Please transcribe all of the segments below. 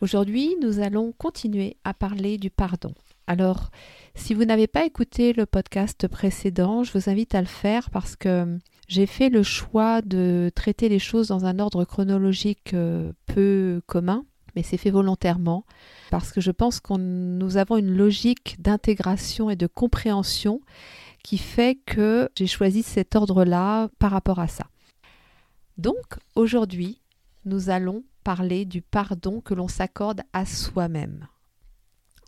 Aujourd'hui, nous allons continuer à parler du pardon. Alors, si vous n'avez pas écouté le podcast précédent, je vous invite à le faire parce que j'ai fait le choix de traiter les choses dans un ordre chronologique euh, peu commun, mais c'est fait volontairement parce que je pense que nous avons une logique d'intégration et de compréhension qui fait que j'ai choisi cet ordre-là par rapport à ça. Donc, aujourd'hui, nous allons parler du pardon que l'on s'accorde à soi-même.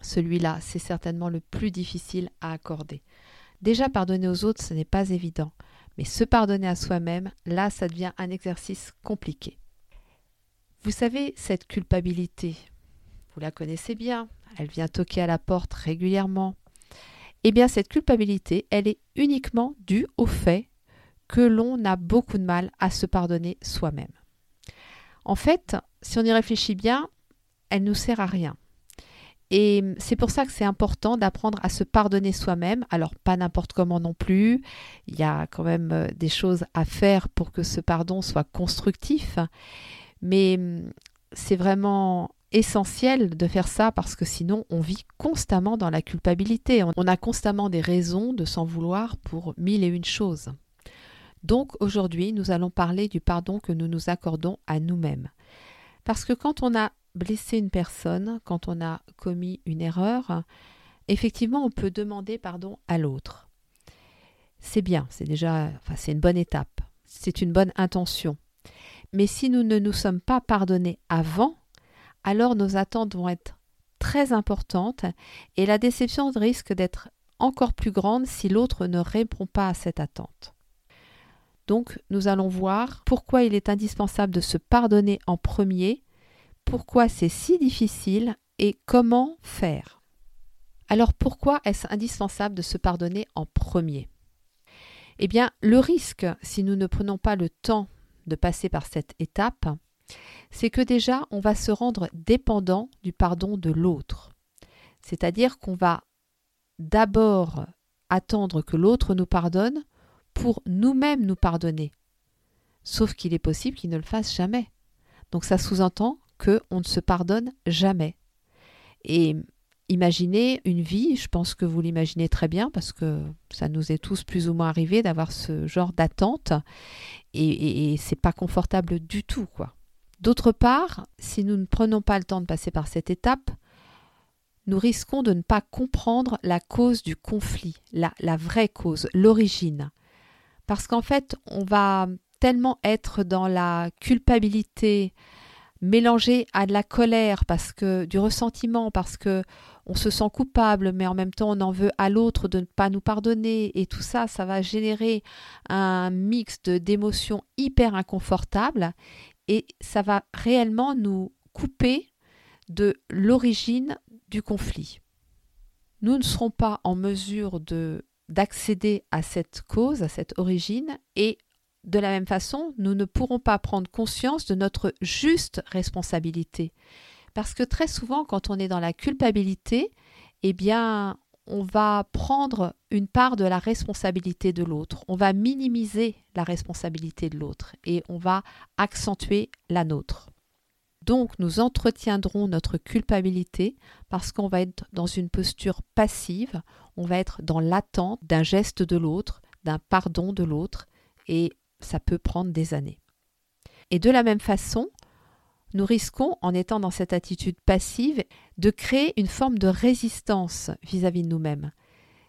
Celui-là, c'est certainement le plus difficile à accorder. Déjà, pardonner aux autres, ce n'est pas évident. Mais se pardonner à soi-même, là, ça devient un exercice compliqué. Vous savez, cette culpabilité, vous la connaissez bien, elle vient toquer à la porte régulièrement. Eh bien, cette culpabilité, elle est uniquement due au fait que l'on a beaucoup de mal à se pardonner soi-même. En fait, si on y réfléchit bien, elle nous sert à rien. Et c'est pour ça que c'est important d'apprendre à se pardonner soi-même. Alors pas n'importe comment non plus. Il y a quand même euh, des choses à faire pour que ce pardon soit constructif. Mais hum, c'est vraiment essentiel de faire ça parce que sinon on vit constamment dans la culpabilité. On a constamment des raisons de s'en vouloir pour mille et une choses. Donc aujourd'hui, nous allons parler du pardon que nous nous accordons à nous-mêmes. Parce que quand on a blessé une personne, quand on a commis une erreur, effectivement, on peut demander pardon à l'autre. C'est bien, c'est déjà, enfin, c'est une bonne étape, c'est une bonne intention. Mais si nous ne nous sommes pas pardonnés avant, alors nos attentes vont être très importantes et la déception risque d'être encore plus grande si l'autre ne répond pas à cette attente. Donc nous allons voir pourquoi il est indispensable de se pardonner en premier, pourquoi c'est si difficile et comment faire. Alors pourquoi est-ce indispensable de se pardonner en premier? Eh bien, le risque, si nous ne prenons pas le temps de passer par cette étape, c'est que déjà on va se rendre dépendant du pardon de l'autre. C'est-à-dire qu'on va d'abord attendre que l'autre nous pardonne pour nous-mêmes nous pardonner. Sauf qu'il est possible qu'il ne le fasse jamais. Donc ça sous-entend qu'on ne se pardonne jamais. Et imaginez une vie, je pense que vous l'imaginez très bien parce que ça nous est tous plus ou moins arrivé d'avoir ce genre d'attente et, et, c'est pas confortable du tout quoi. D'autre part, si nous ne prenons pas le temps de passer par cette étape, nous risquons de ne pas comprendre la cause du conflit, la, la vraie cause, l'origine. Parce qu'en fait, on va tellement être dans la culpabilité, mélangée à de la colère, parce que du ressentiment, parce que on se sent coupable, mais en même temps on en veut à l'autre de ne pas nous pardonner, et tout ça, ça va générer un mix d'émotions hyper inconfortables, et ça va réellement nous couper de l'origine du conflit. Nous ne serons pas en mesure de d'accéder à cette cause, à cette origine, et de la même façon, nous ne pourrons pas prendre conscience de notre juste responsabilité. Parce que très souvent, quand on est dans la culpabilité, eh bien, on va prendre une part de la responsabilité de l'autre, on va minimiser la responsabilité de l'autre et on va accentuer la nôtre. Donc nous entretiendrons notre culpabilité parce qu'on va être dans une posture passive, on va être dans l'attente d'un geste de l'autre, d'un pardon de l'autre, et ça peut prendre des années. Et de la même façon, nous risquons, en étant dans cette attitude passive, de créer une forme de résistance vis-à-vis de nous-mêmes.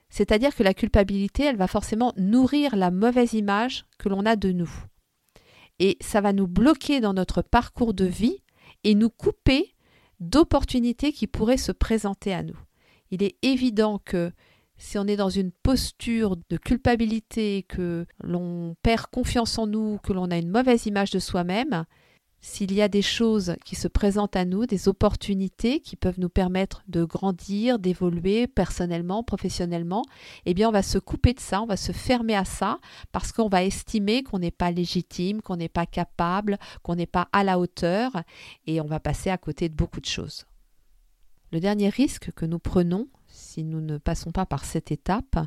C'est-à-dire que la culpabilité, elle va forcément nourrir la mauvaise image que l'on a de nous. Et ça va nous bloquer dans notre parcours de vie et nous couper d'opportunités qui pourraient se présenter à nous. Il est évident que si on est dans une posture de culpabilité, que l'on perd confiance en nous, que l'on a une mauvaise image de soi-même, s'il y a des choses qui se présentent à nous, des opportunités qui peuvent nous permettre de grandir, d'évoluer personnellement, professionnellement, eh bien on va se couper de ça, on va se fermer à ça parce qu'on va estimer qu'on n'est pas légitime, qu'on n'est pas capable, qu'on n'est pas à la hauteur et on va passer à côté de beaucoup de choses. Le dernier risque que nous prenons si nous ne passons pas par cette étape,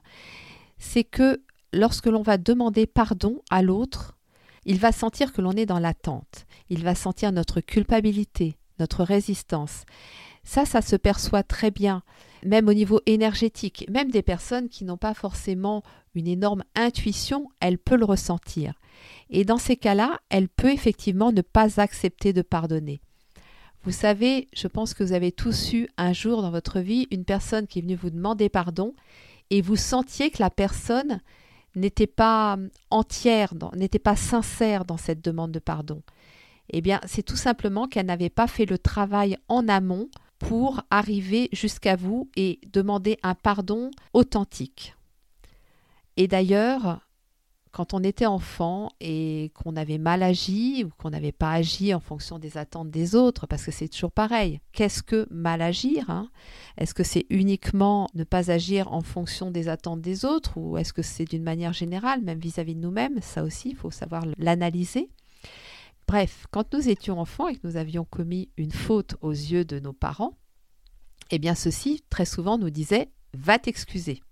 c'est que lorsque l'on va demander pardon à l'autre, il va sentir que l'on est dans l'attente, il va sentir notre culpabilité, notre résistance. Ça, ça se perçoit très bien, même au niveau énergétique. Même des personnes qui n'ont pas forcément une énorme intuition, elles peuvent le ressentir. Et dans ces cas-là, elle peut effectivement ne pas accepter de pardonner. Vous savez, je pense que vous avez tous eu un jour dans votre vie une personne qui est venue vous demander pardon et vous sentiez que la personne n'était pas entière, n'était pas sincère dans cette demande de pardon. Eh bien, c'est tout simplement qu'elle n'avait pas fait le travail en amont pour arriver jusqu'à vous et demander un pardon authentique. Et d'ailleurs, quand on était enfant et qu'on avait mal agi ou qu'on n'avait pas agi en fonction des attentes des autres, parce que c'est toujours pareil. Qu'est-ce que mal agir hein? Est-ce que c'est uniquement ne pas agir en fonction des attentes des autres ou est-ce que c'est d'une manière générale, même vis-à-vis de nous-mêmes? Ça aussi, il faut savoir l'analyser. Bref, quand nous étions enfants et que nous avions commis une faute aux yeux de nos parents, eh bien ceux-ci, très souvent, nous disaient Va t'excuser.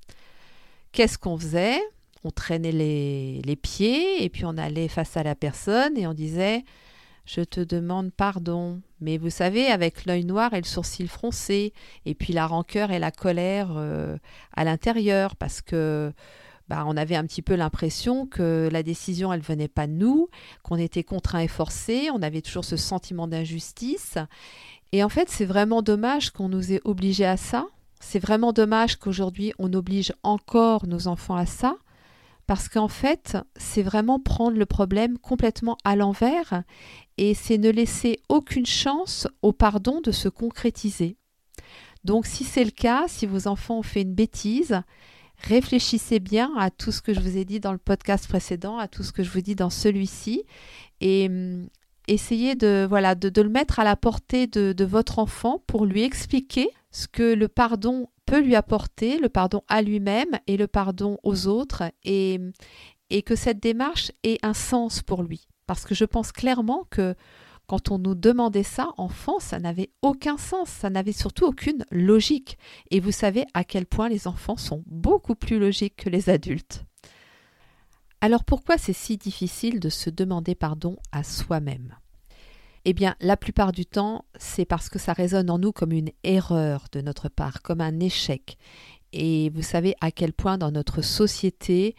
Qu'est-ce qu'on faisait? On traînait les, pieds et puis on allait face à la personne et on disait je te demande pardon. Mais vous savez, avec l'œil noir et le sourcil froncé, et puis la rancœur et la colère euh, à l'intérieur, parce que bah, on avait un petit peu l'impression que la décision, elle venait pas de nous, qu'on était contraint et forcé, on avait toujours ce sentiment d'injustice. Et en fait, c'est vraiment dommage qu'on nous ait obligés à ça. C'est vraiment dommage qu'aujourd'hui, on oblige encore nos enfants à ça parce qu'en fait, c'est vraiment prendre le problème complètement à l'envers et c'est ne laisser aucune chance au pardon de se concrétiser. Donc si c'est le cas, si vos enfants ont fait une bêtise, réfléchissez bien à tout ce que je vous ai dit dans le podcast précédent, à tout ce que je vous dis dans celui-ci et hum, essayez de, voilà, de, le mettre à la portée de, de votre enfant pour lui expliquer ce que le pardon lui apporter, le pardon à lui-même et le pardon aux autres, et, et que cette démarche ait un sens pour lui. Parce que je pense clairement que quand on nous demandait ça, enfant, ça n'avait aucun sens, ça n'avait surtout aucune logique. Et vous savez à quel point les enfants sont beaucoup plus logiques que les adultes. Alors pourquoi c'est si difficile de se demander pardon à soi-même? Eh bien, la plupart du temps, c'est parce que ça résonne en nous comme une erreur de notre part, comme un échec. Et vous savez à quel point dans notre société,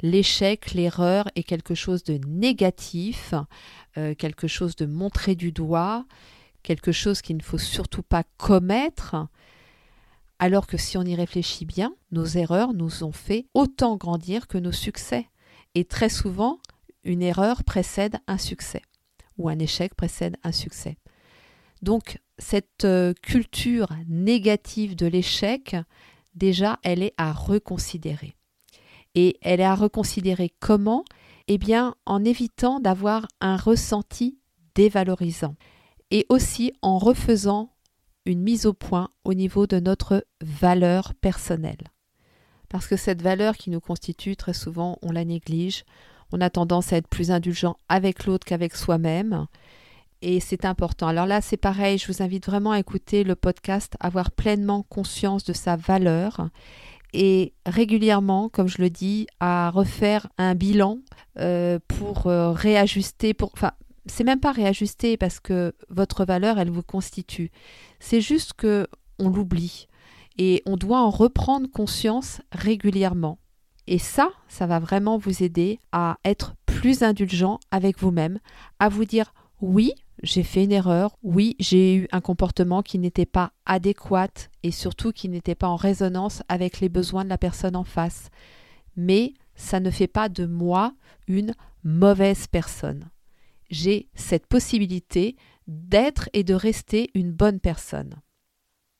l'échec, l'erreur est quelque chose de négatif, euh, quelque chose de montré du doigt, quelque chose qu'il ne faut surtout pas commettre. Alors que si on y réfléchit bien, nos erreurs nous ont fait autant grandir que nos succès. Et très souvent, une erreur précède un succès ou un échec précède un succès. Donc cette euh, culture négative de l'échec, déjà, elle est à reconsidérer. Et elle est à reconsidérer comment? Eh bien, en évitant d'avoir un ressenti dévalorisant. Et aussi en refaisant une mise au point au niveau de notre valeur personnelle. Parce que cette valeur qui nous constitue, très souvent, on la néglige, on a tendance à être plus indulgent avec l'autre qu'avec soi-même. Et c'est important. Alors là, c'est pareil, je vous invite vraiment à écouter le podcast, avoir pleinement conscience de sa valeur et régulièrement, comme je le dis, à refaire un bilan euh, pour euh, réajuster, enfin, c'est même pas réajuster parce que votre valeur, elle vous constitue. C'est juste que on l'oublie et on doit en reprendre conscience régulièrement. Et ça, ça va vraiment vous aider à être plus indulgent avec vous-même, à vous dire oui, j'ai fait une erreur, oui, j'ai eu un comportement qui n'était pas adéquat et surtout qui n'était pas en résonance avec les besoins de la personne en face. Mais ça ne fait pas de moi une mauvaise personne. J'ai cette possibilité d'être et de rester une bonne personne.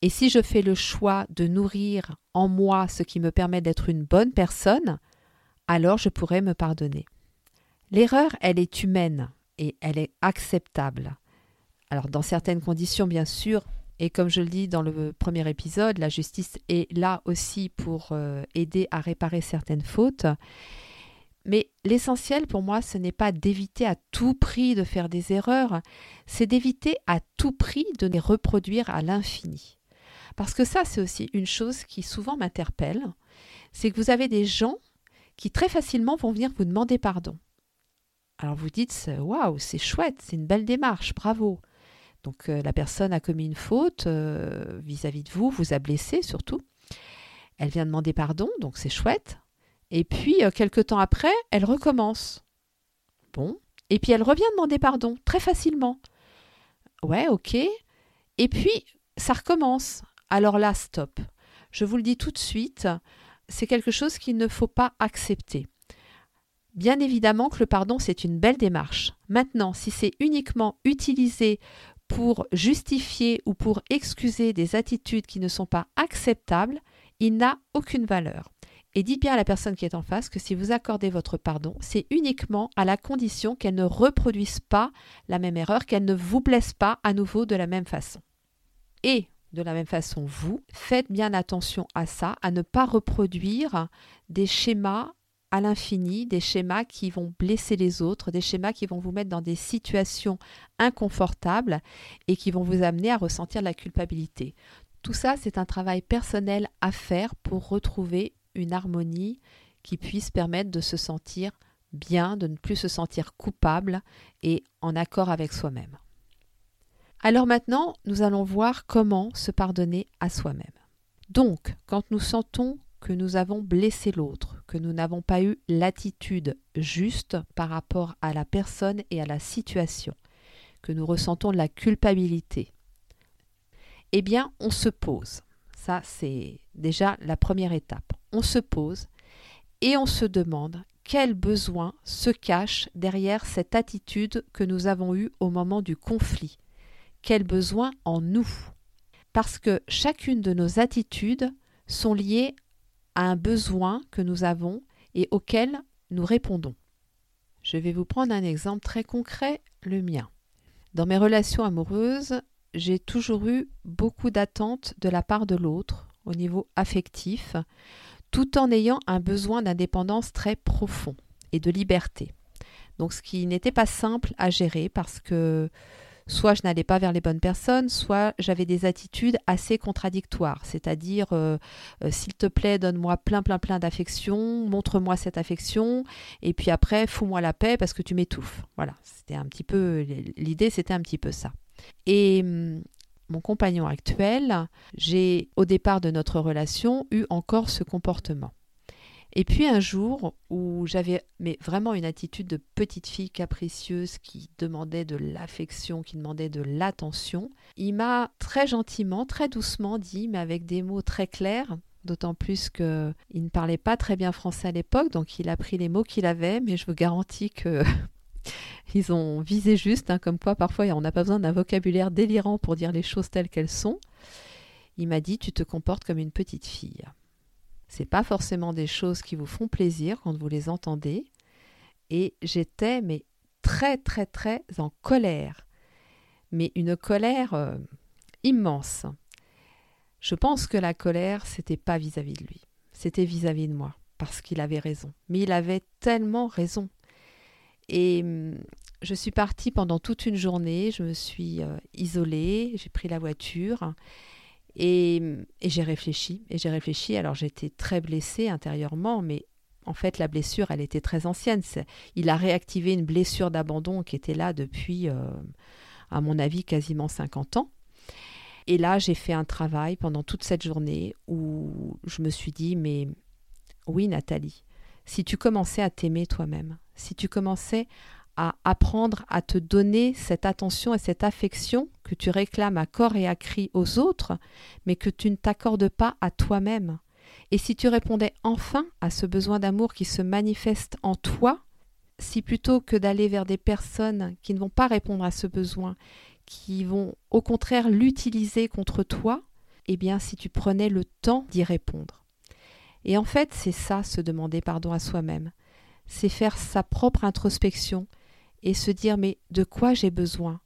Et si je fais le choix de nourrir en moi ce qui me permet d'être une bonne personne, alors je pourrai me pardonner. L'erreur, elle est humaine. et elle est acceptable. Alors dans certaines conditions bien sûr, et comme je le dis dans le premier épisode, la justice est là aussi pour euh, aider à réparer certaines fautes. Mais l'essentiel pour moi, ce n'est pas d'éviter à tout prix de faire des erreurs, c'est d'éviter à tout prix de les reproduire à l'infini. Parce que ça, c'est aussi une chose qui souvent m'interpelle, c'est que vous avez des gens qui très facilement vont venir vous demander pardon. Alors vous dites, waouh, c'est chouette, c'est une belle démarche, bravo. Donc euh, la personne a commis une faute euh, vis-à-vis de vous, vous a blessé surtout. Elle vient demander pardon, donc c'est chouette. Et puis, euh, quelques temps après, elle recommence. Bon. Et puis, elle revient demander pardon, très facilement. Ouais, ok. Et puis, ça recommence. Alors là, stop. Je vous le dis tout de suite, c'est quelque chose qu'il ne faut pas accepter. Bien évidemment que le pardon, c'est une belle démarche. Maintenant, si c'est uniquement utilisé pour justifier ou pour excuser des attitudes qui ne sont pas acceptables, il n'a aucune valeur. Et dites bien à la personne qui est en face que si vous accordez votre pardon, c'est uniquement à la condition qu'elle ne reproduise pas la même erreur, qu'elle ne vous blesse pas à nouveau de la même façon. Et de la même façon, vous, faites bien attention à ça, à ne pas reproduire des schémas à l'infini, des schémas qui vont blesser les autres, des schémas qui vont vous mettre dans des situations inconfortables et qui vont vous amener à ressentir la culpabilité. Tout ça, c'est un travail personnel à faire pour retrouver une harmonie qui puisse permettre de se sentir bien, de ne plus se sentir coupable et en accord avec soi-même. Alors maintenant, nous allons voir comment se pardonner à soi-même. Donc, quand nous sentons que nous avons blessé l'autre, que nous n'avons pas eu l'attitude juste par rapport à la personne et à la situation, que nous ressentons de la culpabilité, eh bien, on se pose. Ça, c'est déjà la première étape. On se pose et on se demande quel besoin se cache derrière cette attitude que nous avons eue au moment du conflit. Quel besoin en nous Parce que chacune de nos attitudes sont liées à un besoin que nous avons et auquel nous répondons. Je vais vous prendre un exemple très concret, le mien. Dans mes relations amoureuses, j'ai toujours eu beaucoup d'attentes de la part de l'autre au niveau affectif, tout en ayant un besoin d'indépendance très profond et de liberté. Donc ce qui n'était pas simple à gérer parce que soit je n'allais pas vers les bonnes personnes, soit j'avais des attitudes assez contradictoires, c'est-à-dire euh, euh, s'il te plaît, donne-moi plein plein plein d'affection, montre-moi cette affection, et puis après fous-moi la paix parce que tu m'étouffes. Voilà, c'était un petit peu l'idée, c'était un petit peu ça. Et hum, mon compagnon actuel, j'ai au départ de notre relation eu encore ce comportement. Et puis un jour où j'avais vraiment une attitude de petite fille capricieuse qui demandait de l'affection, qui demandait de l'attention, il m'a très gentiment, très doucement dit, mais avec des mots très clairs, d'autant plus qu'il ne parlait pas très bien français à l'époque, donc il a pris les mots qu'il avait, mais je vous garantis que ils ont visé juste, hein, comme quoi parfois on n'a pas besoin d'un vocabulaire délirant pour dire les choses telles qu'elles sont. Il m'a dit Tu te comportes comme une petite fille. C'est pas forcément des choses qui vous font plaisir quand vous les entendez. Et j'étais mais très très très en colère. Mais une colère euh, immense. Je pense que la colère, c'était pas vis-à-vis de lui, c'était vis-à-vis de moi, parce qu'il avait raison. Mais il avait tellement raison. Et hum, je suis partie pendant toute une journée, je me suis euh, isolée, j'ai pris la voiture et, j'ai réfléchi. Et j'ai réfléchi, alors j'étais très blessée intérieurement, mais en fait la blessure, elle était très ancienne. Il a réactivé une blessure d'abandon qui était là depuis, euh, à mon avis, quasiment 50 ans. Et là, j'ai fait un travail pendant toute cette journée où je me suis dit, mais oui, Nathalie, si tu commençais à t'aimer toi-même, si tu commençais à apprendre à te donner cette attention et cette affection que tu réclames à corps et à cri aux autres, mais que tu ne t'accordes pas à toi-même. Et si tu répondais enfin à ce besoin d'amour qui se manifeste en toi, si plutôt que d'aller vers des personnes qui ne vont pas répondre à ce besoin, qui vont au contraire l'utiliser contre toi, eh bien si tu prenais le temps d'y répondre. Et en fait, c'est ça, se demander pardon à soi-même. C'est faire sa propre introspection, et se dire mais de quoi j'ai besoin?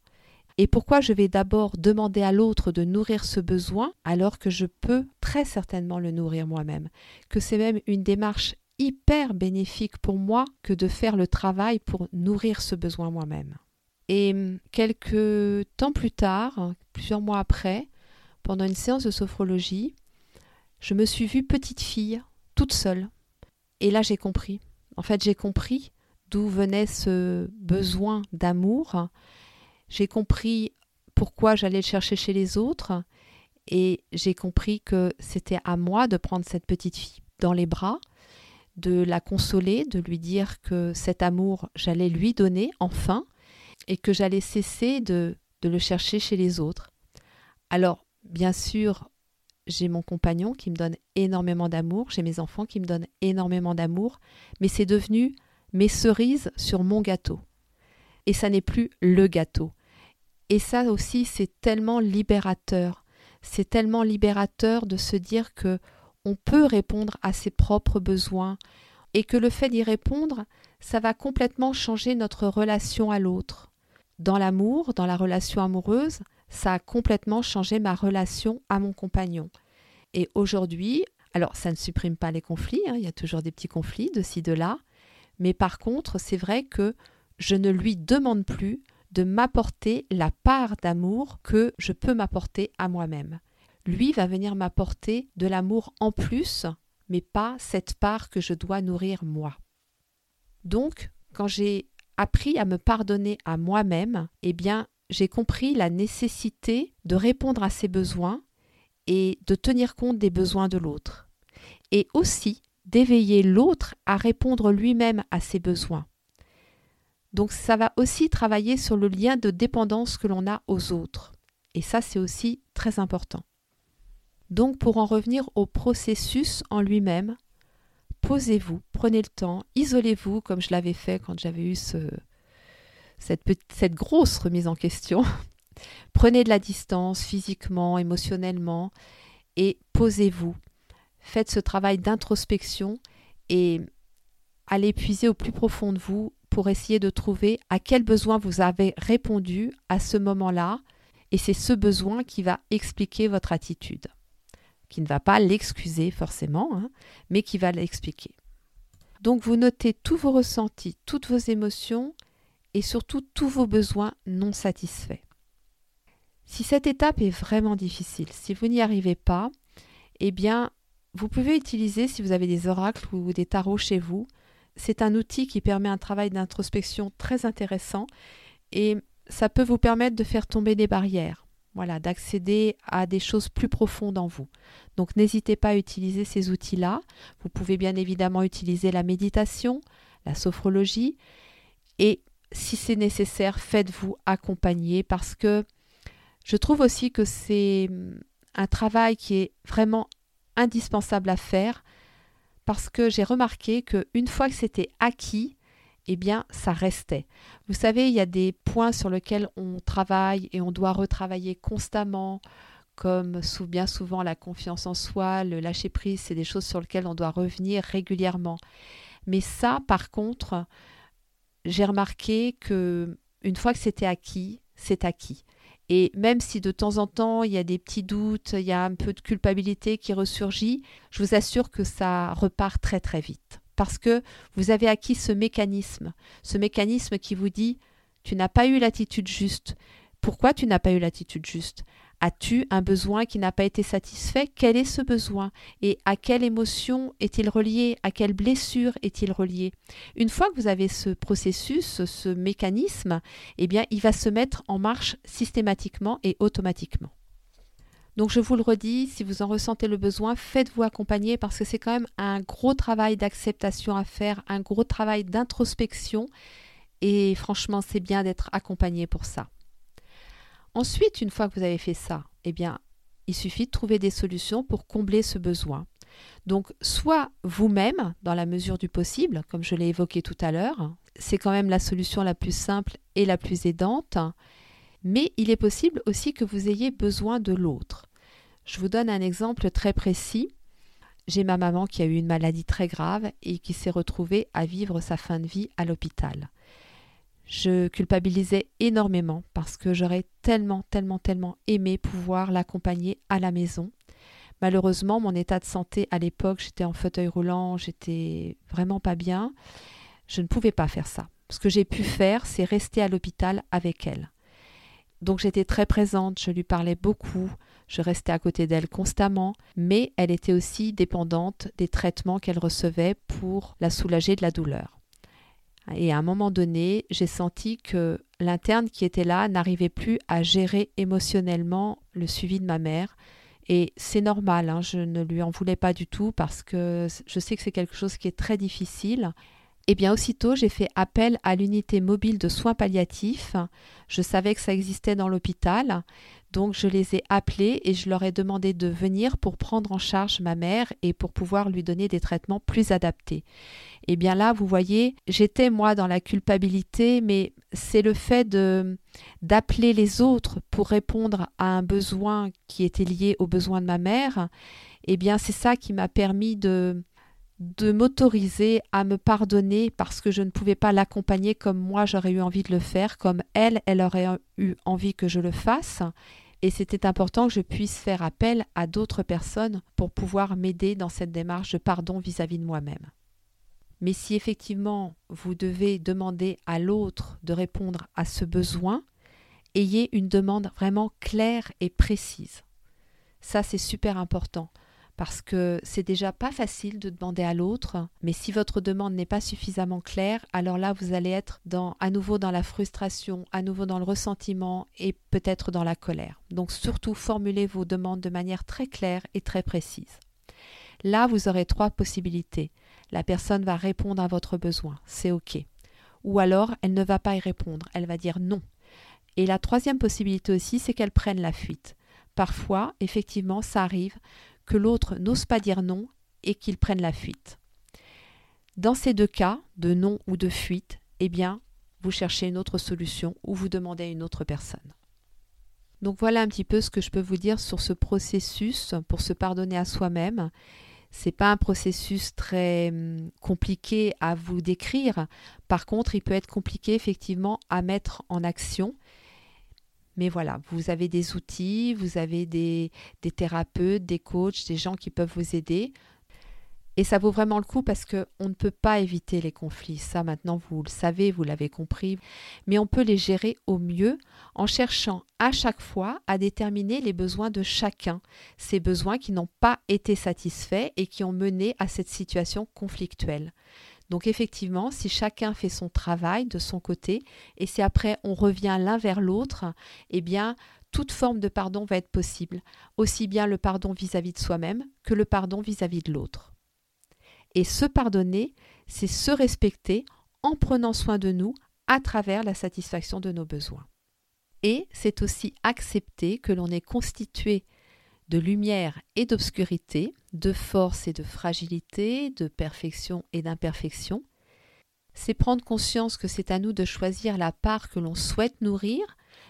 Et pourquoi je vais d'abord demander à l'autre de nourrir ce besoin alors que je peux très certainement le nourrir moi-même? Que c'est même une démarche hyper bénéfique pour moi que de faire le travail pour nourrir ce besoin moi-même. Et hum, quelques temps plus tard, plusieurs mois après, pendant une séance de sophrologie, je me suis vue petite fille, toute seule. Et là, j'ai compris. En fait, j'ai compris d'où venait ce besoin d'amour. J'ai compris pourquoi j'allais le chercher chez les autres. Et j'ai compris que c'était à moi de prendre cette petite fille dans les bras, de la consoler, de lui dire que cet amour, j'allais lui donner enfin, et que j'allais cesser de, de le chercher chez les autres. Alors, bien sûr, j'ai mon compagnon qui me donne énormément d'amour, j'ai mes enfants qui me donnent énormément d'amour, mais c'est devenu mes cerises sur mon gâteau. Et ça n'est plus le gâteau. Et ça aussi, c'est tellement libérateur. C'est tellement libérateur de se dire que on peut répondre à ses propres besoins et que le fait d'y répondre, ça va complètement changer notre relation à l'autre. Dans l'amour, dans la relation amoureuse, ça a complètement changé ma relation à mon compagnon. Et aujourd'hui, alors ça ne supprime pas les conflits, hein, il y a toujours des petits conflits de ci, de là, mais par contre, c'est vrai que je ne lui demande plus de m'apporter la part d'amour que je peux m'apporter à moi-même. Lui va venir m'apporter de l'amour en plus, mais pas cette part que je dois nourrir moi. Donc, quand j'ai appris à me pardonner à moi-même, eh bien, j'ai compris la nécessité de répondre à ses besoins et de tenir compte des besoins de l'autre. Et aussi d'éveiller l'autre à répondre lui-même à ses besoins. Donc ça va aussi travailler sur le lien de dépendance que l'on a aux autres. Et ça, c'est aussi très important. Donc pour en revenir au processus en lui-même, posez-vous, prenez le temps, isolez-vous comme je l'avais fait quand j'avais eu ce, cette, cette grosse remise en question. prenez de la distance physiquement, émotionnellement, et posez-vous. Faites ce travail d'introspection et allez puiser au plus profond de vous pour essayer de trouver à quel besoin vous avez répondu à ce moment-là. Et c'est ce besoin qui va expliquer votre attitude qui ne va pas l'excuser forcément, hein, mais qui va l'expliquer. Donc vous notez tous vos ressentis, toutes vos émotions et surtout tous vos besoins non satisfaits. Si cette étape est vraiment difficile, si vous n'y arrivez pas, eh bien, vous pouvez utiliser, si vous avez des oracles ou des tarots chez vous, c'est un outil qui permet un travail d'introspection très intéressant et ça peut vous permettre de faire tomber des barrières voilà, d'accéder à des choses plus profondes en vous. Donc n'hésitez pas à utiliser ces outils-là. Vous pouvez bien évidemment utiliser la méditation, la sophrologie, et si c'est nécessaire, faites-vous accompagner parce que je trouve aussi que c'est hum, un travail qui est vraiment indispensable à faire parce que j'ai remarqué qu'une fois que c'était acquis, eh bien, ça restait. Vous savez, il y a des points sur lesquels on travaille et on doit retravailler constamment, comme bien souvent la confiance en soi, le lâcher prise, c'est des choses sur lesquelles on doit revenir régulièrement. Mais ça, par contre, j'ai remarqué que une fois que c'était acquis, c'est acquis. Et même si de temps en temps il y a des petits doutes, il y a un peu de culpabilité qui ressurgit, je vous assure que ça repart très très vite. Parce que vous avez acquis ce mécanisme, ce mécanisme qui vous dit tu n'as pas eu l'attitude juste. Pourquoi tu n'as pas eu l'attitude juste? As-tu un besoin qui n'a pas été satisfait? Quel est ce besoin? Et à quelle émotion est-il relié? À quelle blessure est-il relié? Une fois que vous avez ce processus, ce mécanisme, eh bien, il va se mettre en marche systématiquement et automatiquement. Donc je vous le redis, si vous en ressentez le besoin, faites-vous accompagner parce que c'est quand même un gros travail d'acceptation à faire, un gros travail d'introspection. Et franchement c'est bien d'être accompagné pour ça. Ensuite, une fois que vous avez fait ça, eh bien, il suffit de trouver des solutions pour combler ce besoin. Donc, soit vous-même, dans la mesure du possible, comme je l'ai évoqué tout à l'heure, c'est quand même la solution la plus simple et la plus aidante, mais il est possible aussi que vous ayez besoin de l'autre. Je vous donne un exemple très précis. J'ai ma maman qui a eu une maladie très grave et qui s'est retrouvée à vivre sa fin de vie à l'hôpital. Je culpabilisais énormément parce que j'aurais tellement, tellement, tellement aimé pouvoir l'accompagner à la maison. Malheureusement, mon état de santé à l'époque, j'étais en fauteuil roulant, j'étais vraiment pas bien. Je ne pouvais pas faire ça. Ce que j'ai pu faire, c'est rester à l'hôpital avec elle. Donc j'étais très présente, je lui parlais beaucoup, je restais à côté d'elle constamment, mais elle était aussi dépendante des traitements qu'elle recevait pour la soulager de la douleur. Et à un moment donné, j'ai senti que l'interne qui était là n'arrivait plus à gérer émotionnellement le suivi de ma mère. Et c'est normal, hein, je ne lui en voulais pas du tout parce que je sais que c'est quelque chose qui est très difficile. Et eh bien aussitôt, j'ai fait appel à l'unité mobile de soins palliatifs. Je savais que ça existait dans l'hôpital, donc je les ai appelés et je leur ai demandé de venir pour prendre en charge ma mère et pour pouvoir lui donner des traitements plus adaptés. Et eh bien là, vous voyez, j'étais moi dans la culpabilité, mais c'est le fait de d'appeler les autres pour répondre à un besoin qui était lié aux besoins de ma mère. Eh bien, c'est ça qui m'a permis de de m'autoriser à me pardonner parce que je ne pouvais pas l'accompagner comme moi j'aurais eu envie de le faire, comme elle, elle aurait eu envie que je le fasse. Et c'était important que je puisse faire appel à d'autres personnes pour pouvoir m'aider dans cette démarche de pardon vis-à-vis de moi-même. Mais si effectivement vous devez demander à l'autre de répondre à ce besoin, ayez une demande vraiment claire et précise. Ça, c'est super important parce que c'est déjà pas facile de demander à l'autre, mais si votre demande n'est pas suffisamment claire, alors là vous allez être à nouveau dans la frustration, à nouveau dans le ressentiment et peut-être dans la colère. Donc surtout formulez vos demandes de manière très claire et très précise. Là, vous aurez trois possibilités. La personne va répondre à votre besoin, c'est OK. Ou alors, elle ne va pas y répondre, elle va dire non. Et la troisième possibilité aussi, c'est qu'elle prenne la fuite. Parfois, effectivement, ça arrive que l'autre n'ose pas dire non et qu'il prenne la fuite. Dans ces deux cas, de non ou de fuite, eh bien, vous cherchez une autre solution ou vous demandez à une autre personne. Donc voilà un petit peu ce que je peux vous dire sur ce processus pour se pardonner à soi-même. C'est pas un processus très hum, compliqué à vous décrire. Par contre, il peut être compliqué effectivement à mettre en action mais voilà, vous avez des outils, vous avez des, thérapeutes, des coachs, des gens qui peuvent vous aider. Et ça vaut vraiment le coup parce qu'on ne peut pas éviter les conflits. Ça, maintenant, vous le savez, vous l'avez compris. Mais on peut les gérer au mieux en cherchant à chaque fois à déterminer les besoins de chacun, ces besoins qui n'ont pas été satisfaits et qui ont mené à cette situation conflictuelle. Donc effectivement, si chacun fait son travail de son côté et si après on revient l'un vers l'autre, eh bien toute forme de pardon va être possible, aussi bien le pardon vis-à-vis de soi-même que le pardon vis-à-vis de l'autre. Et se pardonner, c'est se respecter en prenant soin de nous à travers la satisfaction de nos besoins. Et c'est aussi accepter que l'on est constitué de lumière et d'obscurité, de force et de fragilité, de perfection et d'imperfection. C'est prendre conscience que c'est à nous de choisir la part que l'on souhaite nourrir,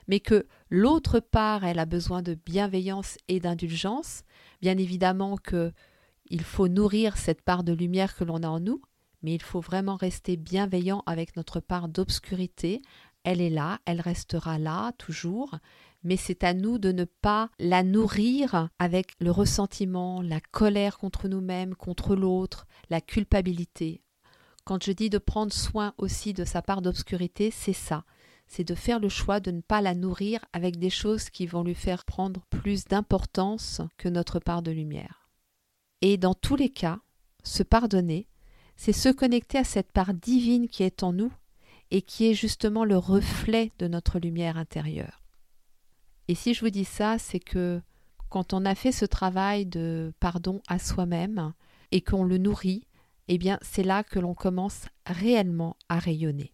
mais que l'autre part, elle a besoin de bienveillance et d'indulgence. Bien évidemment que il faut nourrir cette part de lumière que l'on a en nous, mais il faut vraiment rester bienveillant avec notre part d'obscurité. Elle est là, elle restera là toujours, mais c'est à nous de ne pas la nourrir avec le ressentiment, la colère contre nous-mêmes, contre l'autre, la culpabilité. Quand je dis de prendre soin aussi de sa part d'obscurité, c'est ça. C'est de faire le choix de ne pas la nourrir avec des choses qui vont lui faire prendre plus d'importance que notre part de lumière. Et dans tous les cas, se pardonner, c'est se connecter à cette part divine qui est en nous et qui est justement le reflet de notre lumière intérieure. Et si je vous dis ça, c'est que quand on a fait ce travail de pardon à soi-même et qu'on le nourrit, eh bien c'est là que l'on commence réellement à rayonner.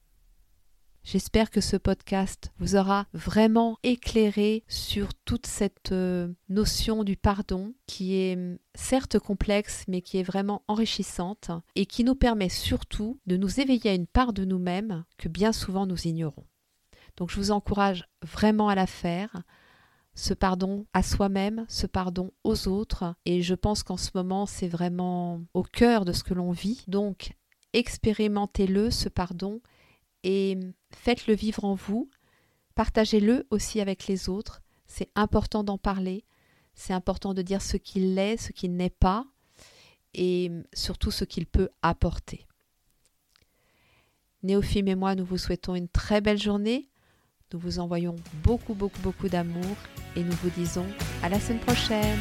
J'espère que ce podcast vous aura vraiment éclairé sur toute cette euh, notion du pardon qui est hum, certes complexe mais qui est vraiment enrichissante et qui nous permet surtout de nous éveiller à une part de nous-mêmes que bien souvent nous ignorons. Donc je vous encourage vraiment à la faire, ce pardon à soi-même, ce pardon aux autres. Et je pense qu'en ce moment, c'est vraiment au cœur de ce que l'on vit. Donc, expérimentez-le, ce pardon, et faites-le vivre en vous. Partagez-le aussi avec les autres. C'est important d'en parler. C'est important de dire ce qu'il est, ce qu'il n'est pas et surtout ce qu'il peut apporter. Néophime et moi, nous vous souhaitons une très belle journée. Nous vous envoyons beaucoup, beaucoup, beaucoup d'amour et nous vous disons à la semaine prochaine.